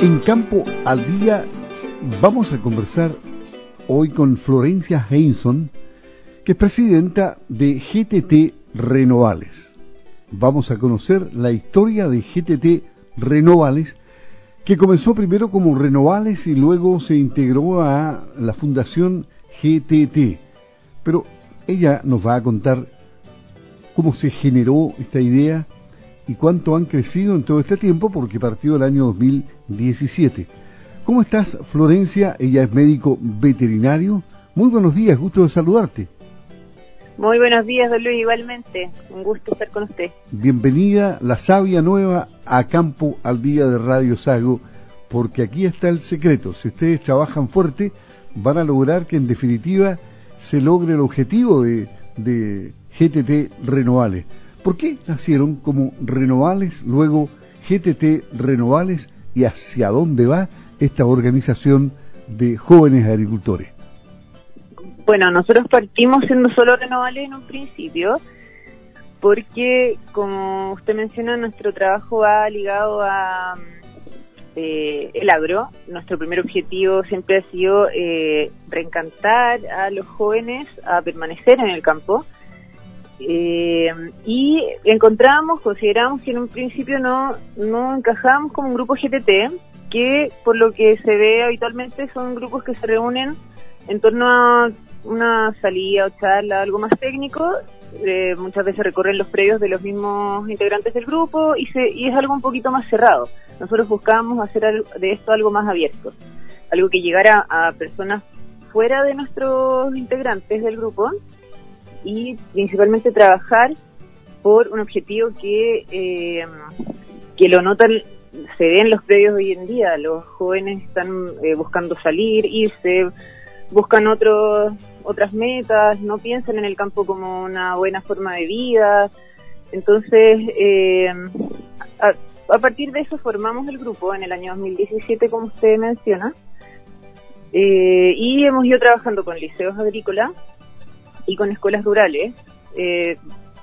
En Campo al Día vamos a conversar hoy con Florencia Heinson, que es presidenta de GTT Renovales. Vamos a conocer la historia de GTT Renovales, que comenzó primero como Renovales y luego se integró a la Fundación GTT. Pero ella nos va a contar cómo se generó esta idea y cuánto han crecido en todo este tiempo porque partió el año 2017. ¿Cómo estás, Florencia? Ella es médico veterinario. Muy buenos días, gusto de saludarte. Muy buenos días, don Luis, igualmente. Un gusto estar con usted. Bienvenida, la sabia nueva, a Campo al Día de Radio Sago, porque aquí está el secreto. Si ustedes trabajan fuerte, van a lograr que en definitiva se logre el objetivo de, de GTT Renovales. ¿Por qué nacieron como Renovales, luego GTT Renovales y hacia dónde va esta organización de jóvenes agricultores? Bueno, nosotros partimos siendo solo Renovales en un principio, porque como usted menciona, nuestro trabajo va ligado a eh, el agro. Nuestro primer objetivo siempre ha sido eh, reencantar a los jóvenes a permanecer en el campo eh, y encontramos, consideramos que en un principio no, no encajábamos como un grupo GTT, que por lo que se ve habitualmente son grupos que se reúnen en torno a una salida o charla, algo más técnico. Eh, muchas veces recorren los predios de los mismos integrantes del grupo y, se, y es algo un poquito más cerrado. Nosotros buscábamos hacer de esto algo más abierto, algo que llegara a personas fuera de nuestros integrantes del grupo y principalmente trabajar por un objetivo que, eh, que lo notan, se ve en los predios hoy en día. Los jóvenes están eh, buscando salir, irse, buscan otros otras metas, no piensan en el campo como una buena forma de vida. Entonces, eh, a, a, partir de eso formamos el grupo en el año 2017, como usted menciona, y hemos ido trabajando con liceos agrícolas y con escuelas rurales, eh,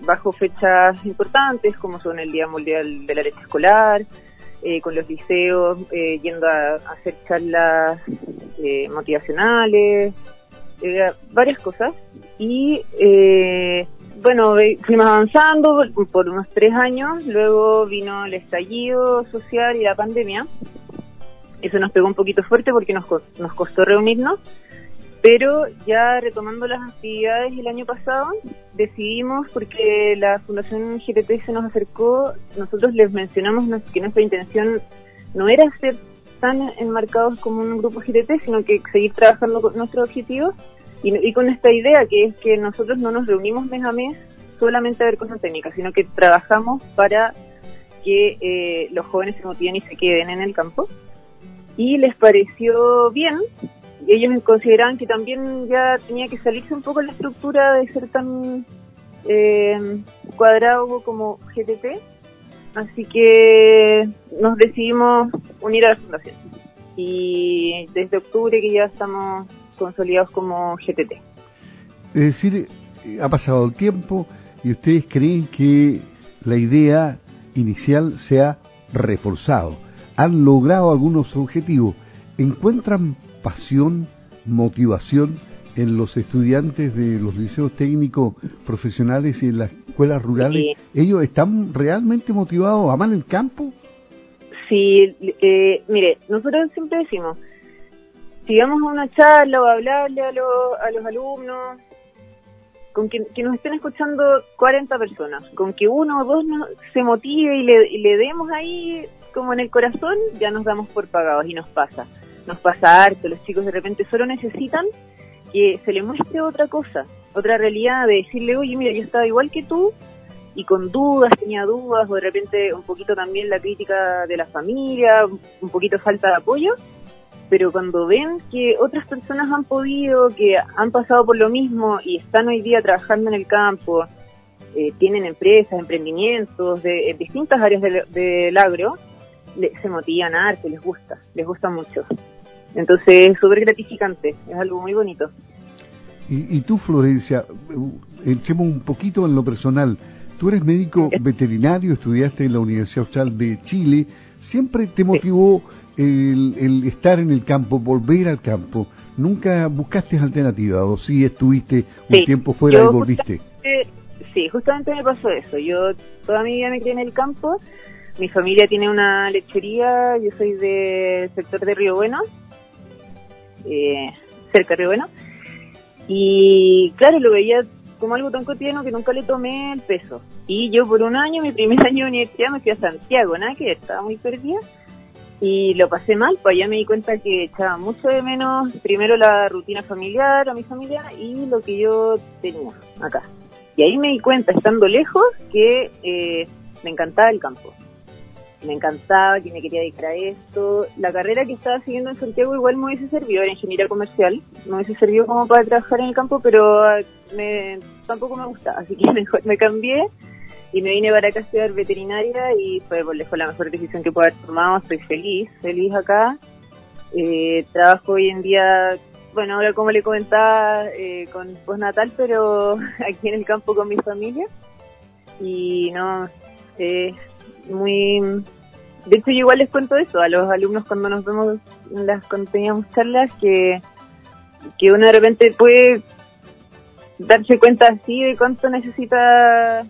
bajo fechas importantes como son el Día Mundial de la Leche Escolar, eh, con los liceos, eh, yendo a, hacer charlas eh, motivacionales, eh, varias cosas. Y bueno, fuimos avanzando por unos tres años, luego vino el estallido social y la pandemia. Eso nos pegó un poquito fuerte porque nos, nos costó reunirnos pero ya retomando las actividades el año pasado, decidimos, porque la Fundación GTT se nos acercó, nosotros les mencionamos que nuestra intención no era ser tan enmarcados como un grupo GTT, sino que seguir trabajando con nuestros objetivos y, con esta idea que es que nosotros no nos reunimos mes a mes solamente a ver cosas técnicas, sino que trabajamos para que eh, los jóvenes se motiven y se queden en el campo. Y les pareció bien ellos consideraban que también ya tenía que salirse un poco la estructura de ser tan eh, cuadrado como GTT, así que nos decidimos unir a la fundación. Y desde octubre que ya estamos consolidados como GTT. Es decir, ha pasado el tiempo y ustedes creen que la idea inicial se ha reforzado. Han logrado algunos objetivos. ¿Encuentran pasión, motivación en los estudiantes de los liceos técnicos profesionales y en las escuelas rurales? ¿Ellos están realmente motivados? ¿Aman el campo? Sí, eh, mire, nosotros siempre decimos, si vamos a una charla o a hablarle a, a los alumnos, con que, nos estén escuchando 40 personas, con que uno o dos se motive y le, y le demos ahí como en el corazón, ya nos damos por pagados y nos pasa nos pasa harto, los chicos de repente solo necesitan que se les muestre otra cosa, otra realidad, de decirle, oye, mira, yo estaba igual que tú, y con dudas, tenía dudas, o de repente un poquito también la crítica de la familia, un poquito falta de apoyo, pero cuando ven que otras personas han podido, que han pasado por lo mismo y están hoy día trabajando en el campo, eh, tienen empresas, emprendimientos de, en distintas áreas del, agro, se motivan a arte, les gusta, les gusta mucho. Entonces es súper gratificante, es algo muy bonito. Y, y tú, Florencia, entremos un poquito en lo personal. Tú eres médico veterinario, estudiaste en la Universidad Austral de Chile. ¿Siempre te motivó el, estar en el campo, volver al campo, ¿nunca buscaste alternativas o si estuviste un tiempo fuera y volviste? sí, justamente me pasó eso. Yo toda mi vida me crié en el campo. Mi familia tiene una lechería, yo soy del sector de Río Bueno, eh, cerca de Río Bueno. Y claro, lo veía como algo tan cotidiano que nunca le tomé el peso. Y yo por un año, mi primer año de universidad, me fui a Santiago, nada que estaba muy perdida. Y lo pasé mal, pues allá me di cuenta que echaba mucho de menos, primero la rutina familiar a mi familia y lo que yo tenía acá. Y ahí me di cuenta, estando lejos, que eh, me encantaba el campo me encantaba, que me quería dedicar a esto. La carrera que estaba siguiendo en Santiago igual me hubiese servido, era ingeniería comercial, me hubiese servido como para trabajar en el campo, pero ah, me, tampoco me gustaba, así que mejor me cambié y me vine para acá a estudiar veterinaria y fue por lejos la mejor decisión que puedo haber tomado, estoy feliz, feliz acá. Eh, trabajo hoy en día, bueno, ahora como le comentaba, eh, con postnatal, pero aquí en el campo con mi familia. Y no, eh, muy... De hecho, yo igual les cuento eso a los alumnos cuando nos vemos, las, cuando teníamos charlas, que, que uno de repente puede darse cuenta así de cuánto necesita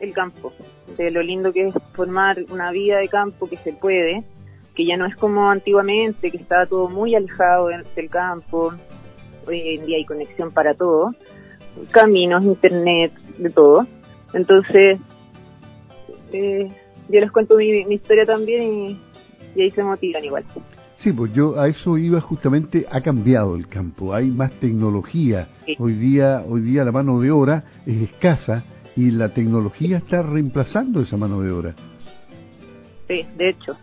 el campo, de lo lindo que es formar una vida de campo que se puede, que ya no es como antiguamente, que estaba todo muy alejado del campo, hoy en día hay conexión para todo, caminos, internet, de todo. Entonces, eh, yo les cuento mi, historia también y, ahí se motivan igual. Sí, pues yo a eso iba justamente, ha cambiado el campo, hay más tecnología. Hoy día, hoy día la mano de obra es escasa y la tecnología está reemplazando esa mano de obra. Sí, de hecho.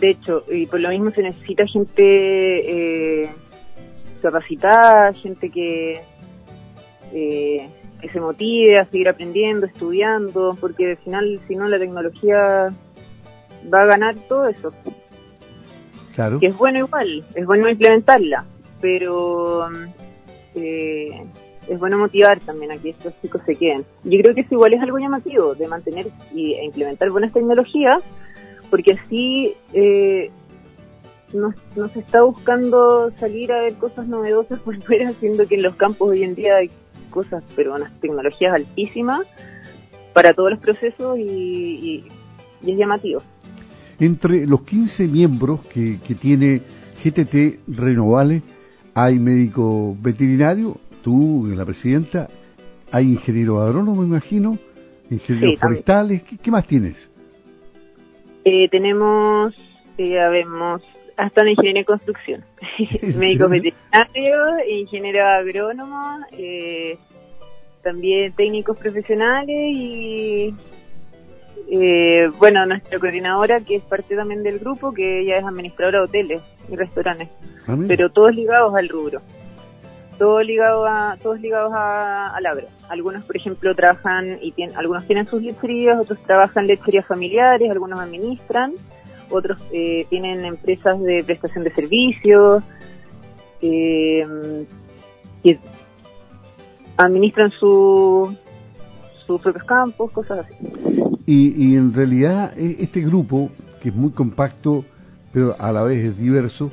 De hecho, y por lo mismo se necesita gente eh, capacitada, gente que eh, que se motive a seguir aprendiendo, estudiando, porque al final, si no, la tecnología va a ganar todo eso. Claro. Que es bueno igual, es bueno implementarla, pero eh, es bueno motivar también a que estos chicos se queden. Yo creo que eso igual es algo llamativo, de mantener y, e implementar buenas tecnologías, porque así eh, no, se está buscando salir a ver cosas novedosas por fuera, haciendo que en los campos hoy en día hay cosas, pero unas tecnologías altísimas para todos los procesos y, es llamativo. Entre los 15 miembros que, tiene GTT Renovales, hay médico veterinario, tú, la presidenta, hay ingeniero agrónomo, me imagino, ingenieros forestales, ¿qué, más tienes? Eh, tenemos, ya vemos, hasta una ingeniería en construcción, médico veterinario, ingeniero agrónomo, eh, también técnicos profesionales y eh, bueno, nuestra coordinadora que es parte también del grupo, que ella es administradora de hoteles y restaurantes, ah, pero todos ligados al rubro, todos ligados a, todos ligados a, al agro. Algunos, por ejemplo, trabajan y tienen, algunos tienen sus lecherías, otros trabajan lecherías familiares, algunos administran otros eh, tienen empresas de prestación de servicios, eh, que administran su, sus propios campos, cosas así. Y, y en realidad e, este grupo, que es muy compacto, pero a la vez es diverso,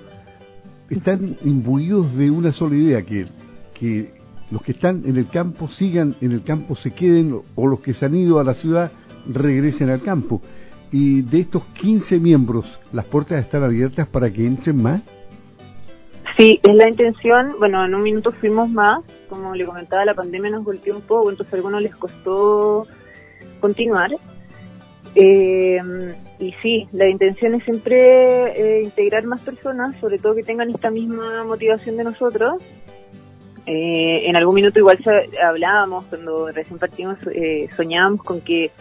están imbuidos de una sola idea, que, que los que están en el campo sigan en el campo, se queden, o los que se han ido a la ciudad regresen al campo. Y de estos 15 miembros, ¿las puertas están abiertas para que entren más? Sí, es la intención. Bueno, en un minuto fuimos más. Como le comentaba, la pandemia nos golpeó un poco, entonces a algunos les costó continuar. Eh, y sí, la intención es siempre eh, integrar más personas, sobre todo que tengan esta misma motivación de nosotros. Eh, en algún minuto igual hablábamos, cuando recién partimos, soñábamos con que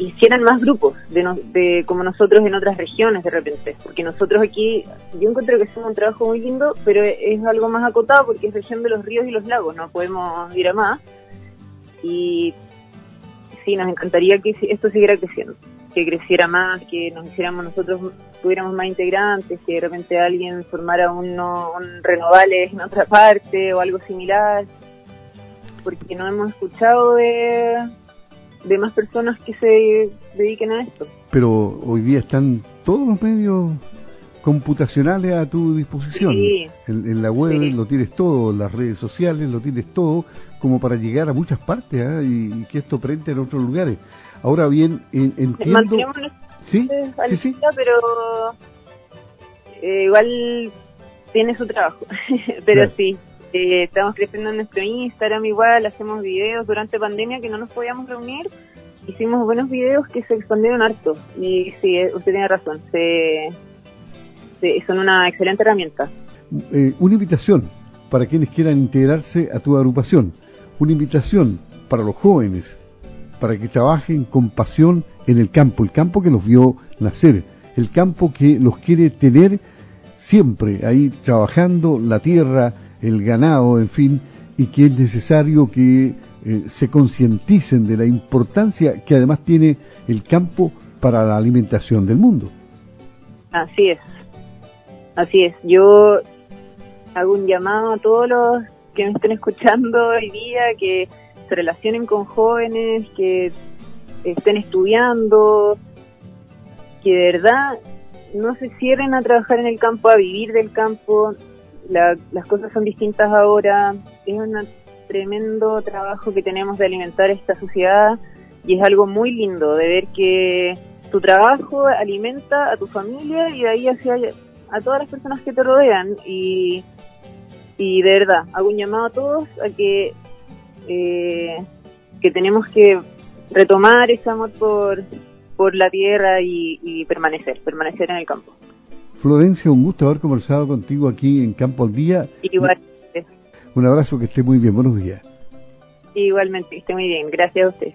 hicieran más grupos de, de como nosotros en otras regiones de repente, porque nosotros aquí, yo encuentro que es un trabajo muy lindo, pero es algo más acotado porque es región de los ríos y los lagos, no podemos ir a más. Y sí, nos encantaría que esto siguiera creciendo, que creciera más, que nos hiciéramos nosotros, tuviéramos más integrantes, que de repente alguien formara uno, un renovales en otra parte o algo similar, porque no hemos escuchado de de más personas que se dediquen a esto. Pero hoy día están todos los medios computacionales a tu disposición. En, la web lo tienes todo, en las redes sociales lo tienes todo, como para llegar a muchas partes ¿ah? y, que esto prende en otros lugares. Ahora bien, entiendo... Sí, sí, sí. Pero eh, igual tiene su trabajo. pero sí, eh, estamos creciendo en nuestro Instagram igual, hacemos videos durante pandemia que no nos podíamos reunir. Hicimos buenos videos que se expandieron harto. Y sí, eh, usted tiene razón. Se, son una excelente herramienta. Eh, una invitación para quienes quieran integrarse a tu agrupación. Una invitación para los jóvenes, para que trabajen con pasión en el campo, el campo que los vio nacer, el campo que los quiere tener siempre ahí trabajando, la tierra, el ganado, en fin, y que es necesario que eh, se concienticen de la importancia que además tiene el campo para la alimentación del mundo. Así es, así es. Yo hago un llamado a todos los que me estén escuchando hoy día, que se relacionen con jóvenes, que estén estudiando, que de verdad no se cierren a trabajar en el campo, a vivir del campo. Las cosas son distintas ahora. Es un tremendo trabajo que tenemos de alimentar esta sociedad y es algo muy lindo de ver que tu trabajo alimenta a tu familia y de ahí hacia a todas las personas que te rodean y, y de verdad hago un llamado a todos a que eh, que tenemos que retomar ese amor por por la tierra y, permanecer, permanecer en el campo. Florencia, un gusto haber conversado contigo aquí en Campo al Día. Igualmente. Un abrazo, que esté muy bien. Buenos días. Igualmente, que esté muy bien. Gracias a usted.